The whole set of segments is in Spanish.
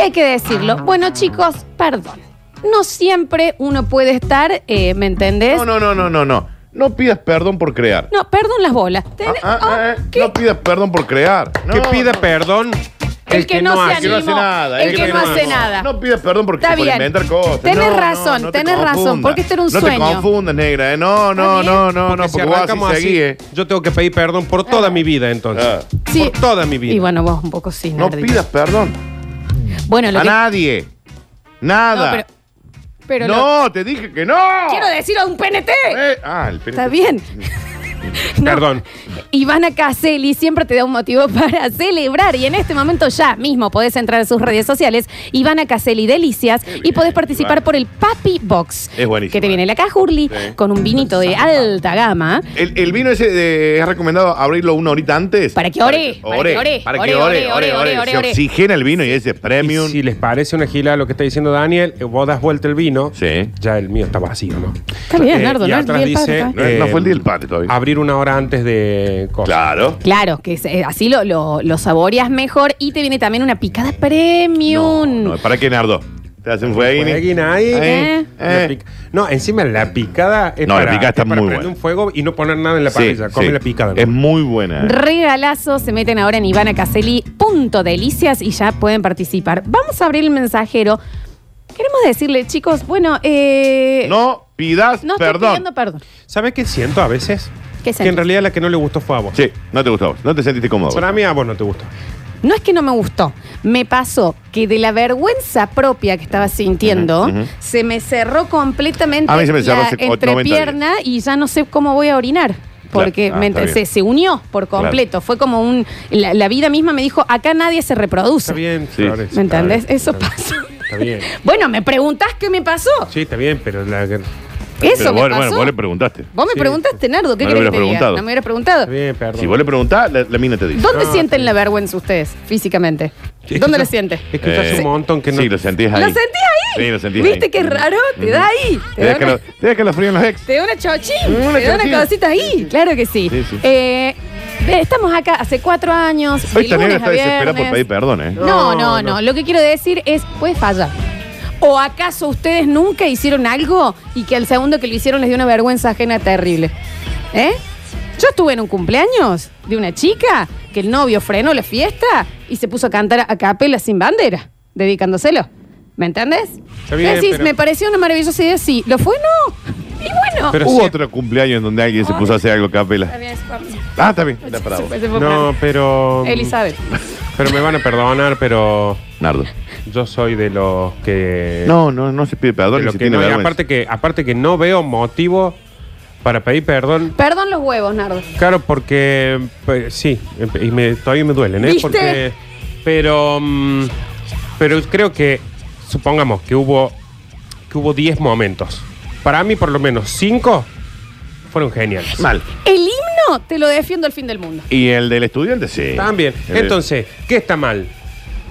Y hay que decirlo. Bueno, chicos, perdón. No siempre uno puede estar, eh, ¿me entendés? No, no, no, no, no, no. No pidas perdón por crear. No, perdón las bolas. Ten- Ah, ah, oh, ah, eh. ¿qué? No pidas perdón por crear. No, que pida no. perdón El que no se El que no hace animó, nada. el que no hace nada. No pidas perdón porque Está por bien. inventar cosas. Tenés No, no, razón, no te tenés razón, confundas. porque esto era un no sueño. te confundas, negra. eh. No, no, Está no, no, no, Porque vos así arrancamos seguís. eh. yo tengo que pedir perdón por toda mi vida entonces. Ah. Sí. Por toda mi vida. Y bueno, vos un poco sí, No Nardi. pidas perdón. Bueno, lo A que... nadie. Nada. No, pero... pero lo- No, te dije que no. Quiero decir a un PNT. Eh, ah, el PNT. Está bien. No. Perdón. Ivana Caselli siempre te da un motivo para celebrar y en este momento ya mismo podés entrar a sus redes sociales, Ivana Caselli Delicias, y podés participar Ivana. por el Papi Box. Es buenísimo. Que te viene la cajurli Sí. con un vinito de alta gama. El, el vino ese de- es recomendado abrirlo una horita antes. Para que ore, para que ore, Para ore, que ore, ore, ore, ore, ore. ore, Se ore. oxigena el vino y ese premium. Y si les parece una gila lo que está diciendo Daniel, eh, vos das vuelta el vino. Sí. Ya el mío está vacío, ¿no? Está bien, Eh, Nardo, y no el atrás del dice, padre, No, eh, no fue el día del padre todavía. Abrir una hora antes de cosas. Claro. Claro, que es- eh, así lo, lo, lo saboreas mejor y te viene también una picada premium. No, ¿para qué, Nardo? Te hacen fueguini. Fueguina ahí. Eh. La Eh. pic- No, encima la picada es No, la para, picada está es para muy prender buena. un fuego y no poner nada en la Sí, parrilla. Come sí. la picada. ¿no? Es muy buena. eh. Regalazo, se meten ahora en ivanacaseli.delicias y ya pueden participar. Vamos a abrir el mensajero. Queremos decirle, chicos, bueno, eh, No pidas no estoy perdón. pidiendo perdón. ¿Sabes qué siento a veces? ¿Qué Que en sentís? realidad la que no le gustó fue a vos. Sí, no te gustó a vos. No te sentiste cómodo. Para mí a vos no te gustó. No es que no me gustó, me pasó que de la vergüenza propia que estaba sintiendo, Ujú, ujú. se me cerró completamente A mí se me cerró la hace o- 90 entrepierna y ya no sé cómo voy a orinar. Porque Claro. Ah, me está ent- bien. se, se unió por completo. Fue como un. La, la vida misma me dijo: acá nadie se reproduce. Está bien, Sí. Flores, ¿Me entendés? bien, Eso bien. pasó. Está bien. Bueno, me preguntás qué me pasó. Sí, está bien, pero la, Eso Pero me bueno, pasó. bueno, vos le preguntaste. Vos me Sí. preguntaste, Nardo, ¿qué No querés que hubieras te diga? preguntado. No me hubieras preguntado. bien, perdón. Si vos le preguntás, la, la mina te dice. ¿Dónde No, sienten la vergüenza ustedes físicamente? Es que ¿Dónde yo- la sienten? Es que yo hace Eh, un montón que no. Sí, lo sentís ahí. ¿Lo sentís ahí? Sí, lo sentís ¿Viste ahí. qué raro? Te da ahí. Te Te da, deja una, lo- te deja los fríos en los ex. te da una chochín. Una te da una cosita ahí. Claro que sí. Sí, sí. Eh, ve, estamos acá hace cuatro años. Hoy de esta lunes negra a está desesperada por viernes. pedir perdón, ¿eh? No, no, No, no, no. Lo que quiero decir es, puede fallar. ¿O acaso ustedes nunca hicieron algo y que al segundo que lo hicieron les dio una vergüenza ajena terrible? ¿Eh? Yo estuve en un cumpleaños de una chica que el novio frenó la fiesta y se puso a cantar a capela sin bandera, dedicándoselo. ¿Me entendés? Está bien, Decís, pero- me pareció una maravillosa idea, sí. ¿Lo fue? No. Y bueno. Pero Hubo sí. otro cumpleaños en donde alguien se puso a hacer algo capela. Está bien, se fue. Ah, está bien. No, pero. Elizabeth. Pero me van a perdonar, pero Nardo. yo soy de los que. No, no, no se pide de perdón ni los se que tiene no. Y vergüenza. aparte que, aparte que no veo motivo para pedir perdón. Perdón los huevos, Nardo. Claro, porque pues, sí, y me, todavía me duelen, ¿eh? ¿Viste? Porque, pero, mm, pero creo que supongamos que hubo que hubo 10 momentos. Para mí, por lo menos 5 fueron geniales. Mal. El himno te lo defiendo al fin del mundo. Y el del estudiante, sí. También. El Entonces, ¿qué está mal?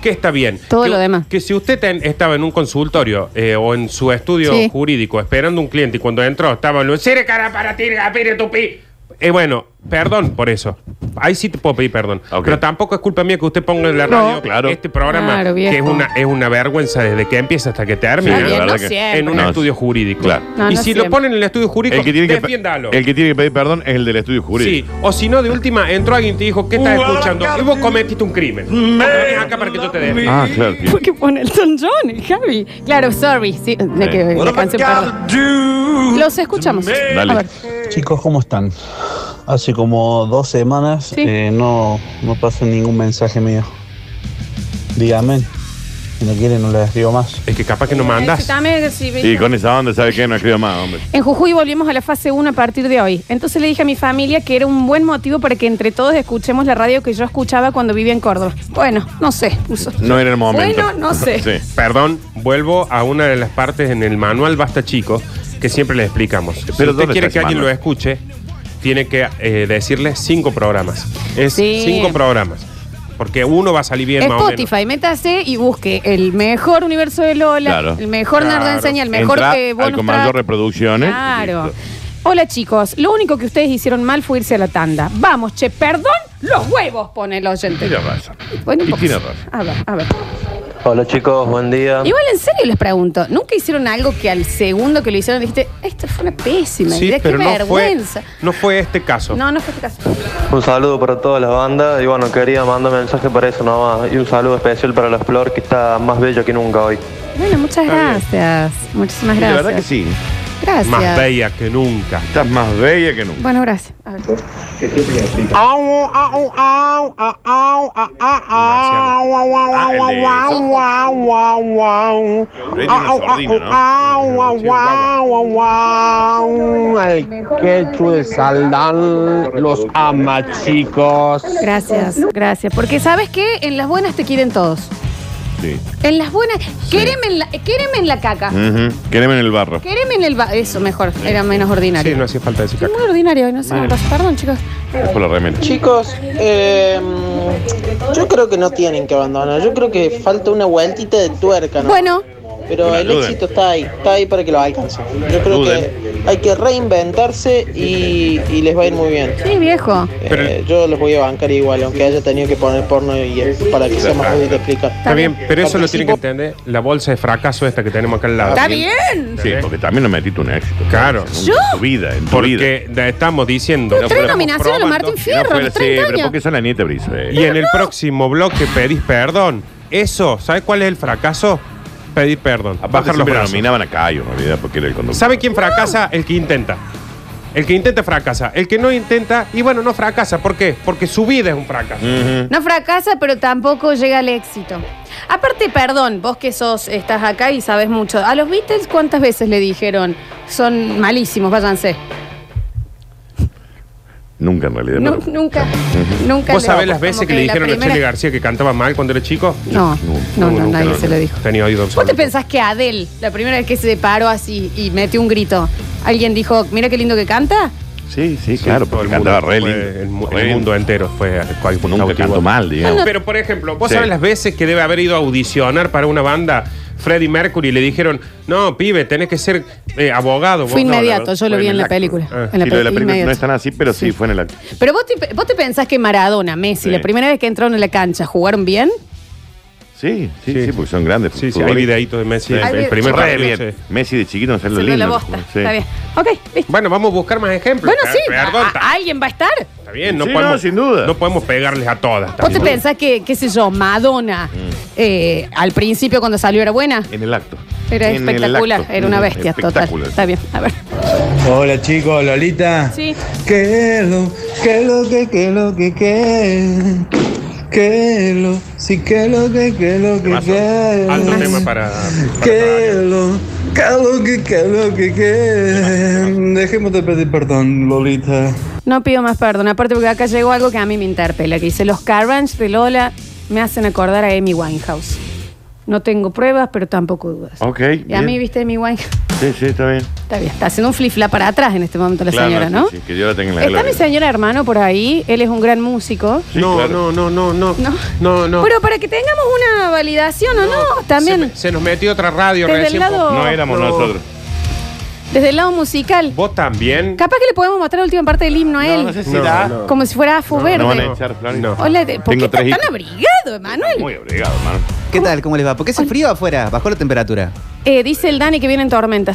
¿Qué está bien? Todo que, lo demás. Que si usted ten- estaba en un consultorio eh, o en su estudio Sí. jurídico esperando un cliente y cuando entró estaba en lo "Sire cara para ti, gapire tu pi". Eh, bueno, perdón por eso. Ahí sí te puedo pedir perdón. Ok. Pero tampoco es culpa mía que usted ponga en la No, radio claro. este programa Claro, que es una, es una vergüenza desde que empieza hasta que termina. Está bien, la no verdad que- siempre. en un No, estudio jurídico. claro. No, y no si siempre. lo ponen en el estudio jurídico, El que, tiene que, defiéndalo. el que tiene que pedir perdón es el del estudio Sí, jurídico. o si no, de última, entró alguien y te dijo, ¿qué estás escuchando? Y vos cometiste un crimen. Ven acá para que yo te dé. Ah, claro. tío. ¿Por qué pone Elton John, el Javi? Claro, sorry. Sí, de que la canción, perdón. Los escuchamos. Dale. A ver. Chicos, ¿cómo están? Hace como dos semanas Sí. eh, no, no pasa ningún mensaje mío. Dígame. Si no quieren, no les digo más. Es que capaz que no mandas. Y con esa onda, ¿sabe qué? No escribo más, hombre. En Jujuy volvimos a la fase 1 a partir de hoy. Entonces le dije a mi familia que era un buen motivo para que entre todos escuchemos la radio que yo escuchaba cuando vivía en Córdoba. Bueno, no sé. puso. No era el momento. Bueno, no sé. Sí. Perdón, vuelvo a una de las partes en el manual Basta Chico que siempre les explicamos. Si Pero usted ¿dónde quiere que alguien lo escuche, tiene que eh, decirle cinco programas. Es Sí. cinco programas. Porque uno va a salir bien más o menos. Spotify, métase y busque el mejor universo de Lola, Claro. el mejor Claro. Nardo Enseña, el mejor Entra eh, al bonus comando track. reproducciones. Claro. Hola chicos, lo único que ustedes hicieron mal fue irse a la tanda. Vamos, che, perdón, los huevos, pone el oyente. Tiene razón. Bueno, Y tiene razón. A ver, a ver. Hola chicos, buen día. Igual en serio les pregunto, ¿nunca hicieron algo que al segundo que lo hicieron dijiste, esto fue una pésima Sí, idea, qué fue, vergüenza? no fue este caso. No, no fue este caso. Un saludo para toda la banda y bueno, quería mandar mensaje para eso nomás. Y un saludo especial para la flor que está más bella que nunca hoy. Bueno, muchas gracias. Muchísimas Y la gracias. verdad que sí. Gracias. Más bella que nunca. Estás más bella que nunca. Bueno, gracias. A ver. Una sordina, El quechu de Saldán los ama, chicos. Gracias, gracias. Porque sabes qué, en las buenas te quieren todos. Sí. En las buenas, quéreme en la, quéreme en la caca. Ujú. Quéreme en el barro. Quéreme en el ba- Eso, mejor. Era menos ordinario. Sí, no hacía falta decir Es caca. muy ordinario, no sé pasa. Perdón, chicos. Es por la remera. Chicos, eh, yo creo que no tienen que abandonar. Yo creo que falta una vueltita de tuerca, ¿no? Bueno, Pero el duda. éxito está ahí, está ahí para que lo alcancen. Yo creo que hay que reinventarse y, y les va a ir muy bien. sí, viejo. Pero- Eh, yo los voy a bancar igual, aunque haya tenido que poner porno y para que sea más fácil de explicar. Está bien, pero eso lo tiene que entender la bolsa de fracaso esta que tenemos acá al lado. Está bien. Sí, porque también no metiste un éxito. Claro. En ¿Yo? tu vida, en tu vida. Porque de- estamos diciendo. Tres estamos nominaciones a Martín no Fierro, fuera los así, 30 pero años. porque son la nieta Brizo. eh. Y en el próximo bloque pedís perdón. Eso, ¿sabes cuál es el fracaso? Pedir perdón. Aparte bajar los siempre brazos. nominaban a Cayo, en realidad, porque era el conductor. ¿Sabe quién fracasa? El que intenta. El que intenta fracasa. El que no intenta, y bueno, no fracasa. ¿Por qué? Porque su vida es un fracaso. Ujú. No fracasa, pero tampoco llega al éxito. Aparte, perdón, vos que sos, estás acá y sabes mucho. A los Beatles, ¿cuántas veces le dijeron? Son malísimos, váyanse. Nunca, en realidad. Nu- nunca, nunca. ¿Vos le- sabés las como veces que, le la dijeron a primera- Chele García que cantaba mal cuando era chico? No, no, no, nunca, nadie no, se lo dijo. Tenía oído ¿Vos te absoluto. pensás que Adele, la primera vez que se paró así y metió un grito, alguien dijo, mira qué lindo que canta? Sí, sí, Sí, claro, todo porque el mundo cantaba re fue- lindo. El, mu- Re el lindo. mundo entero fue cual- Nunca cautivo. cantó mal, digamos. Pero, por ejemplo, vos Sí. sabés las veces que debe haber ido a audicionar para una banda Freddie Mercury le dijeron, no, pibe, tenés que ser eh, abogado. Fue Vos no, inmediato, verdad, yo lo vi en la acto. película. Ah. En la Sí, lo de la pe- película inmediato. no es tan así, pero sí, Sí. fue en el acto. Pero vos te, vos te pensás que Maradona, Messi, Sí. la primera vez que entraron en la cancha, ¿jugaron bien? Sí, sí, Sí. sí, porque son grandes. Sí, sí, hay futbolistas. videitos de Messi. Sí. El, primer Re partido, bien. sí. Messi de chiquito no lo Se lindo. la bosta. Sí. Está bien. Ok, listo. Bueno, vamos a buscar más ejemplos. Bueno, sí, Perdón, a- está, alguien va a estar. está bien, no Sí, podemos, no, sin duda. No podemos pegarles a todas. ¿Vos te tampoco. pensás que, qué sé yo, Madonna, Mm. eh, al principio cuando salió era buena? En el acto. Era En el espectacular, acto. era una bestia total. espectacular. Está bien, a ver. Hola chicos, Lolita. Sí. ¿Qué lo, qué lo que, qué lo que, qué? ¿Qué lo, sí, qué lo que, qué lo que, qué? Alto tema para. para ¿Qué trabajar. lo, qué lo que, qué lo que, qué? Dejemos de pedir perdón, Lolita. No pido más perdón, aparte porque acá llegó algo que a mí me interpela, que dice, los Carrange de Lola me hacen acordar a Amy Winehouse. No tengo pruebas, pero tampoco dudas. Ok. Y a bien. mí, viste, Amy Winehouse, Sí, sí, está bien. está bien, está haciendo un flip-flap para atrás en este momento la Claro, señora, sí, ¿no? sí, que yo la tenga en la Está mi gloria. señor hermano por ahí, él es un gran músico. Sí, no, claro. no, no, no, no, No. no, no. Pero para que tengamos una validación o no, Se, también me- se nos metió otra radio Desde el recién. lado- No éramos No. nosotros. desde el lado musical. Vos también. Capaz que le podemos mostrar la última parte del himno a él. No, no sé si No, da. no. Como si fuera Afo No, Verde. No van a echar. No. Hola, de- ¿por qué Tengo está tres tan hijos. abrigado, Emanuel? Muy obligado, hermano. ¿Qué tal? ¿Cómo les va? ¿Por qué hace frío afuera? ¿Bajó la temperatura? Eh, dice el Dani que viene en tormenta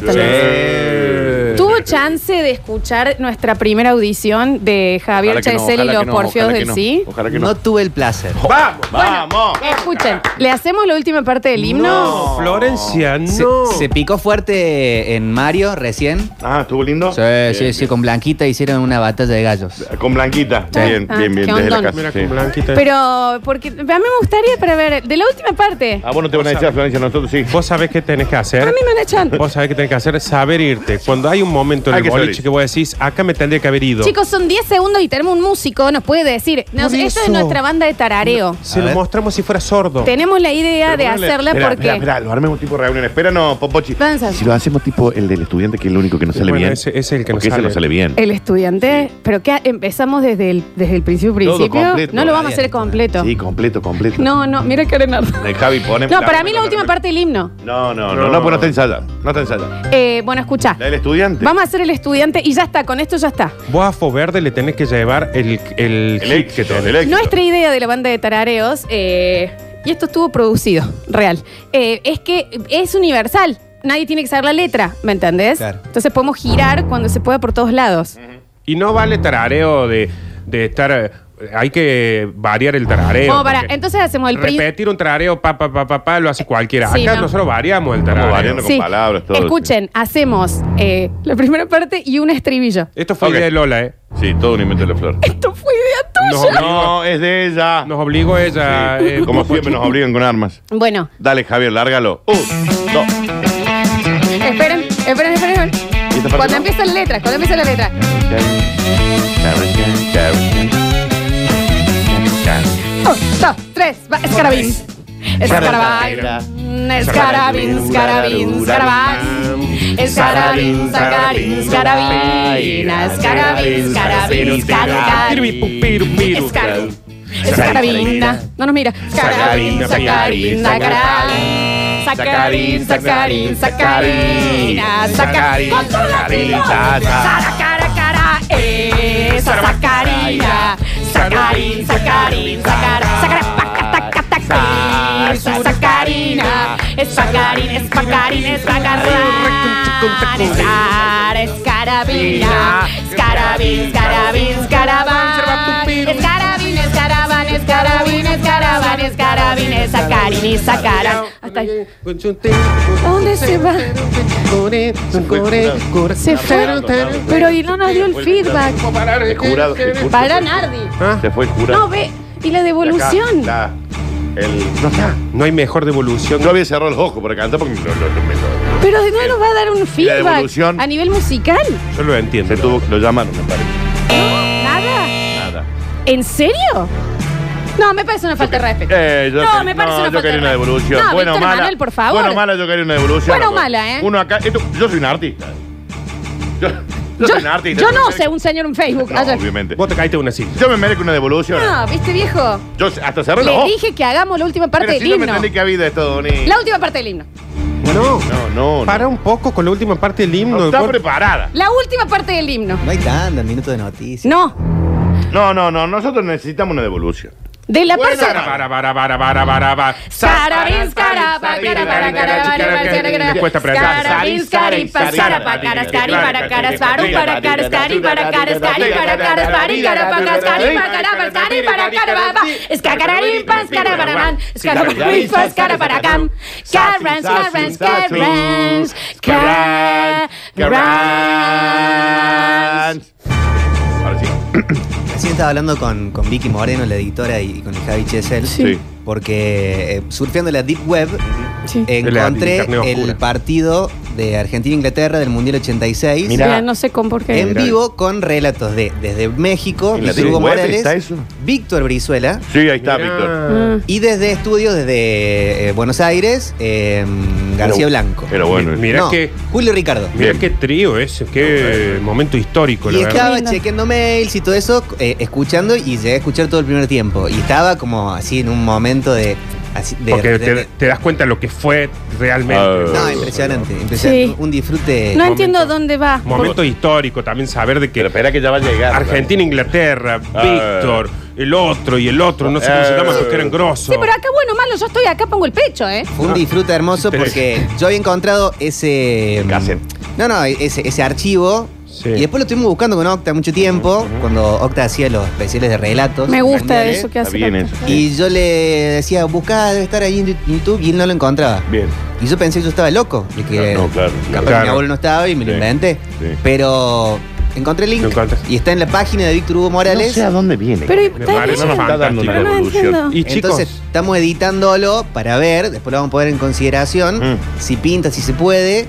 chance de escuchar nuestra primera audición de Javier Ojalá que no, Chesel y ojalá los que no, porfios ojalá que del no. sí? Ojalá que no. No tuve el placer. ¡Vamos! ¡Vamos! Escuchen, ¿le hacemos la última parte del himno? No, Florencia, Se, no. se picó fuerte en Mario recién. Ah, ¿estuvo lindo? Sí, Bien, sí, sí, con Blanquita hicieron una batalla de gallos. Con Blanquita. Ah, bien, ah, bien, bien. qué Desde la ondón. casa. Mira sí. con Blanquita. Pero, porque a mí me gustaría para ver, de la última parte. Ah, vos no te van a echar, Florencia, nosotros sí. Vos sabés qué tenés que hacer. A mí me han echado. Vos sabés qué tenés que hacer, saber irte. Cuando hay un momento en Hay el que boliche que vos decís, acá me tendría que haber ido. Chicos, son 10 segundos y tenemos un músico, nos puede decir. Nos- Por esto es eso. nuestra banda de tarareo. Se A lo ver. mostramos si fuera sordo. Tenemos la idea Pero de hacerla porque. Espera, espera, lo armemos tipo reunión. Espera, no, Popochi. Danza. Si lo hacemos tipo el del estudiante, que es el único que no sale Bueno, bien. ese- ese es el que no porque ese sale. no sale bien. El estudiante, pero que empezamos desde el, desde el principio Todo principio. completo. no lo vamos a hacer completo. Sí, completo, completo. No, no, mira que Leonardo. El Javi pone. No, para mí la última parte del himno. No, no, no, No. no, pues no está ensayada. No está ensayada. Eh, bueno, escucha. La del estudiante. Vamos a hacer el estudiante y ya está, con esto ya está. Vos a Fo Verde le tenés que llevar el, el, El hit que tenés. el éxito. Nuestra idea de la banda de tarareos, eh, y esto estuvo producido, real, eh, es que es universal. Nadie tiene que saber la letra, ¿me entendés? Claro. Entonces podemos girar cuando se pueda por todos lados. Y no vale tarareo de, de estar. Eh, Hay que variar el tarareo. Vamos para, entonces hacemos el príncipe. Repetir un tarareo, pa, pa, pa, pa, pa, lo hace cualquiera. Sí, Acá no. nosotros variamos el Estamos tarareo. variando con palabras, todo. Escuchen, hacemos eh, la primera parte y un estribillo. Esto fue Ok. idea de Lola, ¿eh? Sí, todo un invento de la flor. Esto fue idea tuya. No, es de ella. nos obligó ella. Sí, eh, Como siempre nos obligan con armas. Bueno, Dale, Javier, lárgalo. Un, dos. esperen, esperen, esperen. ¿Y esta parte Cuando no? empieza la letra, cuando empieza la letra. Un, dos, tres, va, escarabín. Escarabín, escarabín, escarabín, escarabín. Escarabín, sacarín, escarabín. Escarabín, escarabín, escarabín. Escar- Escarabina. No nos mira. Escarabín, sacarín, sacarín. Sacarín, sacarín, sacarina. Sacarín, sacarín, Saracara, cara, eh, sacarina. Sacarín, sacarín, sacara, sacara, paca, taca, taca, esa sacarina. Espacarín, espacarín, espacarrán. Escar, escarabín, sacarín y sacaran. Hasta ahí. ¿Dónde se va? Se fue. Pero y no nos dio el feedback. El jurado. el jurado Para se. Nardi. ¿Ah? Se fue el jurado. No, ve. Y la devolución. La- el, no está. No hay mejor devolución. Yo había cerrado los ojos para cantar porque lo- me lo- Pero no nos va a dar un feedback devolución? a nivel musical. Yo lo entiendo. se tuvo, lo llamaron, me parece. Nada. Nada. ¿En serio? No, me parece una falta de respeto. Eh, yo No, me parece no, una yo falta quería de una respeto. devolución. No, bueno o Víctor mala. Manuel, por favor. Bueno o mala, yo quería una devolución. Buena o loco. mala, ¿eh? Uno acá. esto- yo soy un artista. Yo, yo soy un artista. yo no sé, un señor en Facebook. No, ayer. obviamente. Vos te caíste de una silla. Yo me merezco una devolución. No, ¿viste, viejo? Yo hasta cerré los Le ojos. dije que hagamos la última parte Pero del si yo me himno. entendí que había esto, Doni. La última parte del himno. No. No, no, no. Para un poco con la última parte del himno. No está Vos- preparada. La última parte del himno. No hay tantos minutos de noticias. No. No, no, no. Nosotros necesitamos una devolución. De la parte. Para, para, para, para, para, para. Carapa, Me cuesta aprender. Carabins, caripa, carapa, caras, cari, para caras, para caras, cari, para caras, cari, para caras, pari, carapa, caras, cari, para cari, para carapa, escacararimpas, caraparaman, escacararimpas, caraparacam, carrans, carrans, carrans, carrans. Ahora sí. Recién estaba hablando con, con Vicky Moreno, la editora, y, con el Javi Chesel. Sí. Porque eh, surfeando la Deep Web Sí. encontré el partido de Argentina-Inglaterra del Mundial 86 Mira. Mira, no sé con por qué. en vivo con relatos de desde México, ¿En la Víctor Hugo Morales, está eso? Víctor Brizuela Sí, ahí está, Mirá. Víctor. y desde estudios desde eh, Buenos Aires, eh, García Pero- Blanco. Pero bueno. Mira No, que. Julio Ricardo. Mira qué trío ese, qué momento histórico, la Y verdad. estaba Lindo. chequeando mails y todo eso, eh, escuchando y llegué a escuchar todo el primer tiempo. Y estaba como así en un momento de. así, de- Porque de- te, de- te das cuenta lo que fue realmente. Ah. no, impresionante, impresionante. Sí. Un disfrute. No entiendo dónde va. Momento histórico también saber de que Pero espera que ya va a llegar. Argentina, Inglaterra, Ah. Víctor, el otro y el otro, no sé cómo se llaman los que eran grosos. Sí, pero acá, bueno, malo, yo estoy acá, pongo el pecho, ¿eh? Fue un disfrute hermoso Pero- porque yo había encontrado ese. mm, Cassette. No, no, ese, ese archivo. Sí. Y después lo estuvimos buscando con Octa mucho tiempo, cuando Octa hacía los especiales de relatos. Me gusta eso que Está hace. bien eso. Y yo le decía, buscá, debe estar ahí en YouTube, y él no lo encontraba. Bien. Y yo pensé que yo estaba loco, de que No, no, claro. capaz Claro. mi abuelo no estaba y me lo inventé. sí. Pero encontré el link y está en la página de Víctor Hugo No Morales. sé a dónde viene. Pero está bien. no está dando una. No. Y chicos, Entonces estamos editándolo para ver, después lo vamos a poner en consideración, Mm. si pinta, si se puede,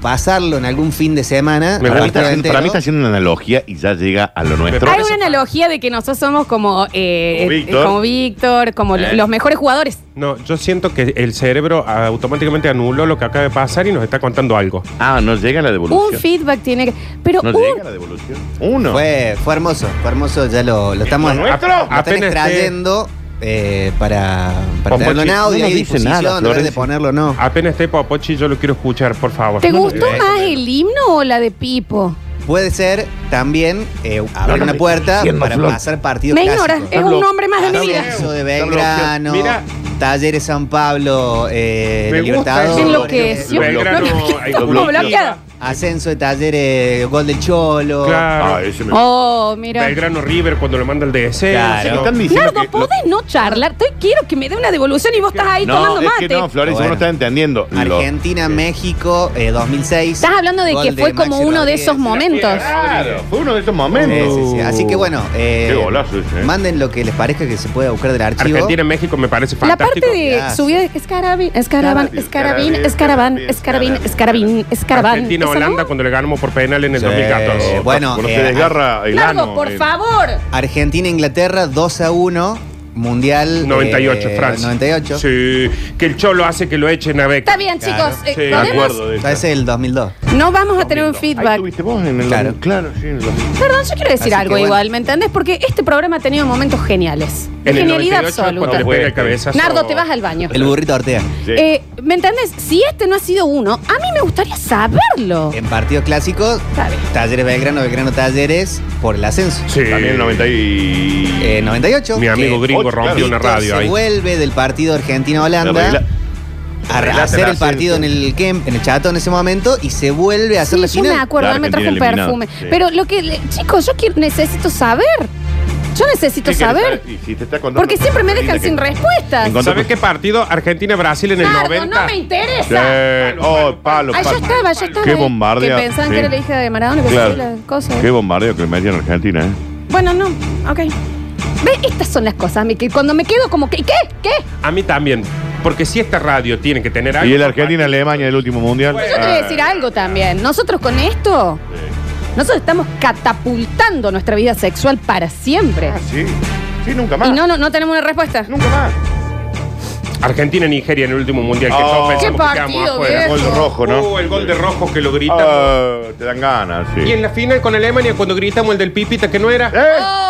pasarlo en algún fin de semana. Me Para mí, gusta. está entero. para mí está haciendo una analogía y ya llega a lo nuestro. Hay una analogía de que nosotros somos como, eh, Como eh, Víctor. como Víctor, como Eh. los mejores jugadores. no, yo siento que el cerebro automáticamente anuló lo que acaba de pasar y nos está contando algo. Ah, no llega la Un devolución. feedback tiene que. Pero No un. llega la devolución. Uno. Fue, fue hermoso, fue hermoso, ya lo, lo estamos ¿Lo nuestro? lo están Apenas extrayendo eh, para, para Popochi, tenerlo en audio no y nos a dice disposición, nada, de ver de Florencia. ponerlo no. Apenas esté Popochi, yo lo quiero escuchar, por favor. ¿Te No, gustó más el himno o la de Pipo? Puede ser también eh, abrir no una puerta diciendo, para Flor. pasar partidos Me clásicos. es un nombre más de mi vida. De Está Belgrano. Mira, Talleres San Pablo, eh, Me La gusta Libertador. eso. Enloqueció. Belgrano, hay ¿Cómo como- bloqueado? Ascenso de Talleres, gol del Cholo. Claro. Ah, ese me- Oh, mira. Belgrano River cuando lo manda el DC. Claro. Me están diciendo Nardo, que lo- ¿podés no charlar? Te quiero que me dé una devolución y vos estás ahí No, tomando es mate. que no, Florencia, Bueno. vos no estás entendiendo. Lo- Argentina, México, eh, 2006. Estás hablando de Gol que fue como Maxi uno de Rodríguez. esos momentos. Claro, fue uno de esos Sí, momentos. sí, sí. Así que bueno, eh, Qué golazo ese, eh. manden lo que les parezca que se pueda buscar del archivo. Argentina, México me parece La fantástico. parte de Gracias. subida de escarabín, escarabín, escarabán, escarabín, escarabín, escarabán. Argentina, ¿Eso no? Holanda cuando le ganamos por penal en el Sí. 2014. Bueno, Cuando eh, se desgarra el Nardo, ano. por eh. favor. Argentina, Inglaterra, 2 a 1. Mundial. 98, eh, Francia. 98. Sí, que el Cholo hace que lo echen a Beca. Está bien, Claro. chicos. eh, Sí, de Me ¿podemos? acuerdo de eso. Ese es el 2002. No vamos a tener un Ahí feedback. estuviste vos en el Claro. Claro, sí, en el 2000. Perdón, yo quiero decir Así que algo bueno. igual, ¿me entendés? Porque este programa ha tenido momentos geniales. En el Genialidad 98 cuando absoluta. le pega el cabezazo. Nardo, te vas al baño. El burrito Ortega. Sí. Eh, ¿Me entendés? Si este no ha sido uno, a mí me gustaría saberlo. En partidos clásicos, Está bien. Talleres Belgrano, Belgrano Talleres, por el ascenso. Sí. También el 90 y... Eh, 98. Mi amigo que gringo Rompió una radio se ahí. vuelve del partido Argentina-Holanda a hacer el partido en el Kemp, en el Chato en ese momento y se vuelve a hacer Sí, la yo final. me acuerdo, La él me trajo un Argentina perfume. eliminada, sí. Pero lo que, le- chicos, yo quiero, necesito saber. Yo necesito ¿Qué querés saber. Y si te está contando- Porque siempre me dejan que- sin respuestas. ¿Sabes qué partido? Argentina-Brasil en el Nardo, 90. no me Sí. interesa. Oh, palo, ya palo. estaba, ya estaba. Qué ahí. bombardeo. Que pensaban Sí. que era la hija de Maradona que Claro. hacía las cosas. Qué bombardeo que le metían en Argentina, ¿eh? Bueno, no, ok. Ve, estas son las cosas, mi- que cuando me quedo como que, ¿qué? ¿Qué? A mí también. Porque si esta radio tiene que tener algo. Y el Argentina-Alemania del último mundial. Yo te voy a decir algo también. Nosotros con esto, nosotros estamos catapultando nuestra vida sexual para siempre. Ah, sí. Sí, nunca más. Y no, no, no tenemos una respuesta. Nunca más. Argentina-Nigeria en el último mundial. Que Oh. todos pensamos Qué que quedamos partido, afuera. viejo. Gol rojo, ¿no? Uh, el gol de rojo que lo gritan. Ah, te dan ganas, sí. Y en la final con Alemania, cuando gritamos el del Pipita, que no era. ¡Eh!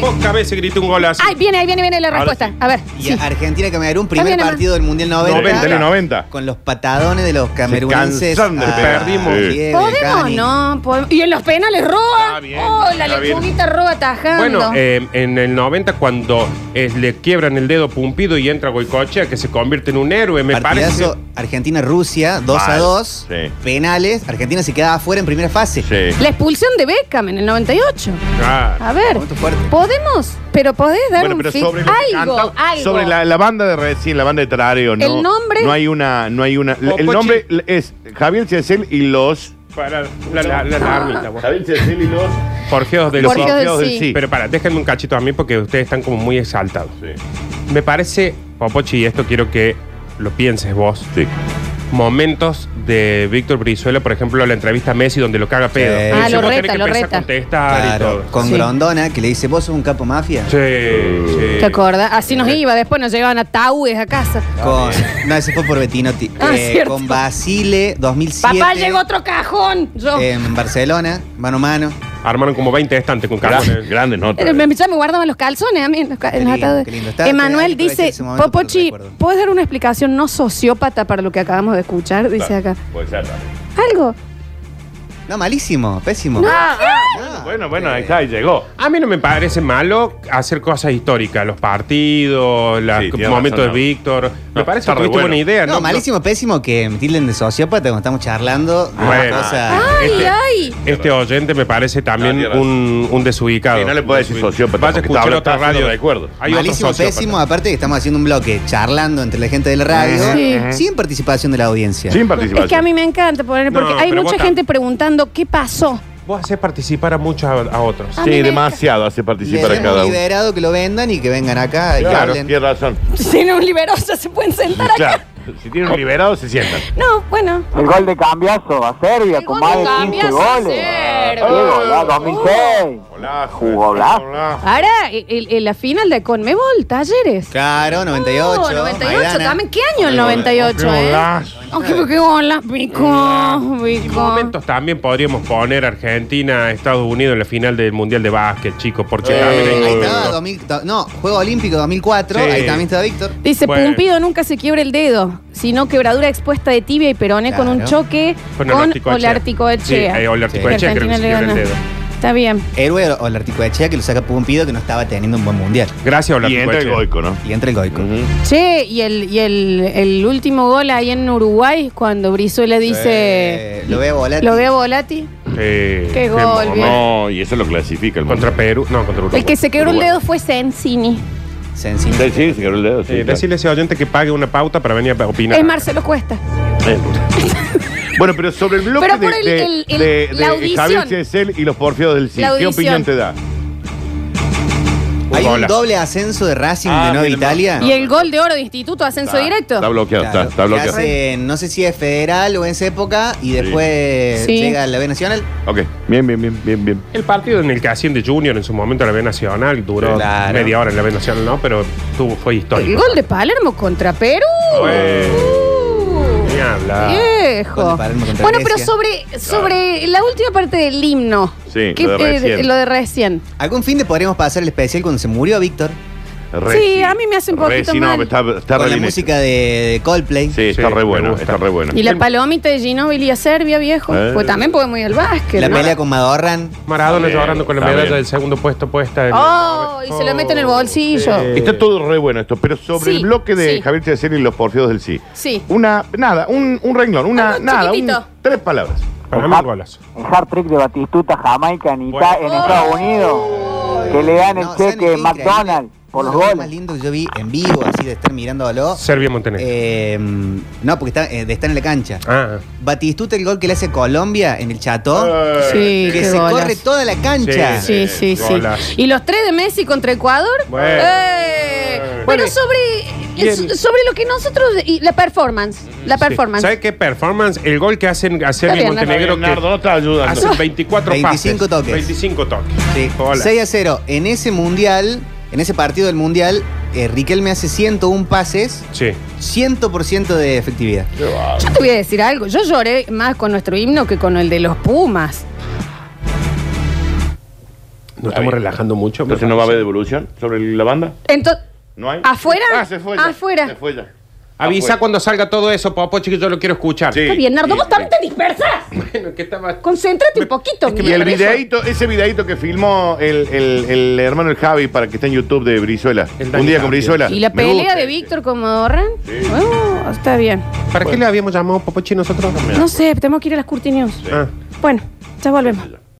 Pocas veces grité un gol así. Ay, viene, ahí viene, viene la Ahora respuesta. sí. A ver. Y sí. Argentina Camerún, primer También, partido del Mundial 90. 90, en el 90. Con los patadones de los camerunenses. cansaron de. Perdimos. Sí. Diego, ¿Podemos Cani. no? podemos- Y en los penales roba. Está bien, oh, la está bien. lechuguita roba atajando. Bueno, eh, en el 90 cuando eh, le quiebran el dedo Pumpido y entra Goicochea, que se convierte en un héroe, me Partidazo parece. Argentina-Rusia, 2 a Mal, 2. sí. Penales. Argentina se quedaba afuera en primera fase. Sí. la expulsión de Beckham en el 98. Claro. A ver, Momento fuerte. ¿Podemos? Pero podés dar Bueno, un pero feed- sobre lo que algo, algo. sobre la, la banda de recién, la banda de Tarareo, no. El nombre. No hay una, no hay una. el Pochi. nombre es Javier Cecil y los. Para la, la, la, la armita, vos. Javier Cecil y los. Jorgeos del Los Jorgeos del Jorgeos sí. del sí. Pero para, déjenme un cachito a mí porque ustedes están como muy exaltados. Sí. Me parece, Popochi, y esto quiero que lo pienses vos. Sí. Momentos de Víctor Brizuela, por ejemplo, la entrevista a Messi donde lo caga pedo. Sí. Y Ah, dice, lo reta, que lo reta. contestar y Claro, todo. con Sí. Grondona, que le dice, vos sos un capo mafia. Sí, sí. ¿Te acuerdas? Así nos iba, después nos llevaban a Taúes a casa. Con, no, ese fue por Bettinotti. Ah, Eh, cierto. con Basile, 2007. Papá, llegó otro cajón. Yo. En Barcelona, mano a mano. Armaron como 20 estantes con carbones. Grandes, grandes notas. Eh, me, ya me guardaban los calzones a mí en los, ca- en Qué los lindo, ataúdes. qué lindo. Está- Emanuel dice, ese momento Popochi, recuerdo. ¿puedes dar una explicación no sociópata para lo que acabamos de escuchar? Dice acá. Puede ser. ¿Algo? No, malísimo, pésimo. Ah, No, Bueno, bueno, ahí está, ahí llegó. A mí no me parece malo hacer cosas históricas, los partidos, los Sí, tiene momentos razón, de no. Víctor. Me No, parece está que re tuviste bueno. buena idea, ¿no? No, malísimo, pésimo que me tilden de sociópata cuando estamos charlando. de Bueno. una cosa- ¡Ay, Este- ay! Este oyente me parece también No, tiene razón. un, un desubicado. Sí, no le puede decir sociópata, Vaya a porque escuchar otra está haciendo radio. recuerdo. Hay otros Malísimo, sociópatas. pésimo, aparte que estamos haciendo un bloque charlando entre la gente de la radio, Sí. sin participación de la audiencia. Sin participación. Es que a mí me encanta poner, porque No, hay pero mucha vos gente preguntando qué pasó. Vos haces participar a muchos a, a otros. A mí Sí, me- demasiado hace participar a cada uno. liberado que lo vendan y que vengan acá y Claro, hablen. tiene razón. Si no, un liberoso se pueden sentar acá. Claro. Si tienen un liberado, se sientan. No, bueno. El gol de cambiazo a Serbia El con gol más de de 15 cambiazo a goles. Serbia. Qué golazo, 2006. Hola, Jugadorazo. hola. Ahora, el- el- la final de Conmebol, Talleres. Claro, 98. Oh, 98 Maidana. también. ¿Qué año el 98, eh? golazo. Oh, qué, qué gola, pico, Y pico. momentos también podríamos poner Argentina, Estados Unidos en la final del Mundial de Básquet, chicos, porque Eh, también hay- Ahí estaba, 2000, to- no, Juego Olímpico 2004, Sí. ahí también estaba Víctor. Dice, Bueno. Pumpido nunca se quiebra el dedo, sino quebradura expuesta de tibia y peroné con un Claro. choque Con con, el Articoechea. Olarticoechea. Sí, eh, Olarticoechea Que creo que Argentina se le quiebra el gana. dedo. Está bien. Héroe o el Articoechea que lo saca Pumpido que no estaba teniendo un buen mundial. Gracias, Y entra el Goico, ¿no? Y entra el Goico. Che, y el, y el, el último gol ahí en Uruguay, cuando Brizuela dice. Eh, lo veo Volati. Lo veo Volati. Qué gol, bien. No, y eso lo clasifica el Contra Perú. No, contra Uruguay. El que se quebró el dedo fue Sensini. Sencillo. Sí, sí, se quebró el dedo. Sí, Eh, claro. decirle a ese oyente que pague una pauta para venir a opinar. Es Marcelo Cuesta. Eh, Bueno, pero sobre el bloque Pero por de, el- de- el- el- de- la de audición. Javier Chesel y los porfiados del La ¿qué audición. opinión te da? Hay un Hola. doble ascenso de Racing Ah, de Nueva miren, Italia. Y el gol de oro de instituto, ascenso Está- directo. Está bloqueado, Claro, está, está que bloqueado. hace, no sé si es federal o en esa época y después Sí. llega a la B Nacional. Ok, bien, bien, bien, bien, bien. El partido en el que hacían de Junior en su momento en la B Nacional duró Claro. media hora en la B Nacional, ¿no? Pero tuvo, fue El histórico. gol de Palermo contra Perú. Ni hablar. Viejo. Bueno, pero sobre, sobre la última parte del himno. Sí, ¿Qué- lo de eh, recién. lo de recién. Algún fin de podríamos pasar el especial cuando se murió Víctor. Sí, a mí me hace un poquito no, mal. está, está con re la bien música de, de Coldplay. Sí, está Sí, re me bueno, gusta. está re bueno. Y la palomita de Ginóbili a Serbia, viejo. Eh. Pues también podemos ir al básquet. La ¿no? pelea con Madorran. Maradona Está bien, llorando con la está medalla bien. del segundo puesto puesta. en- Oh, y se lo mete en el bolsillo. Sí. Está todo re bueno esto, pero sobre Sí, el bloque de sí. Javier Chesel y los porfiados del sí. Sí. Una, nada, un, un renglón, una, Algo nada, un- chiquitito. tres palabras. Para mí un golazo. El hard trick de Batistuta, Jamaica en, Ita- Bueno. en Estados Unidos, que le dan el No, ¿saben cheque de McDonald's por los goles. más lindo que yo vi en vivo, así de estar mirándolo. Serbia-Montenegro. Eh, no, porque está, eh, de estar en la cancha. ah, Batistuta el gol que le hace Colombia en el Chato. Sí, que qué se corre toda la cancha. Sí, sí, sí. Golazo. ¿Y los tres de Messi contra Ecuador? Bueno. Eh, Bueno. Pero sobre, sobre lo que nosotros. Y la performance. La sí. performance. ¿Sabes qué performance? El gol que hacen a Serbia y bien, Montenegro bien, que Nardo, no te ayudando. hacen 24 25 pases. toques. 25 toques. Sí. Hola. 6 a 0. En ese mundial, en ese partido del mundial, eh, Riquelme hace 101 pases, Sí. 100% de efectividad. Yo te voy a decir algo. Yo lloré más con nuestro himno que con el de los Pumas. Nos estamos relajando mucho. me Entonces no va a haber parece. devolución sobre la banda. Entonces. ¿No hay? ¿Afuera? Ah, se fue ya. Afuera. Se fue ya. Avisa Afuera. cuando salga todo eso, Popochi, que yo lo quiero escuchar. Sí. Está bien, Nardo, Sí, vos sí. también te dispersas. Bueno, que estaba... Concéntrate un poquito. Y el videíto, ese videíto que filmó el, el- el hermano del Javi para que esté en YouTube de Brizuela. El Un día con. Brizuela. ¿Y la pelea gusta de. Víctor con Modorran? Oh, está bien. ¿Para qué le habíamos llamado Popochi nosotros? No sé, tenemos que ir a las Curti News. Ah. Bueno, ya volvemos.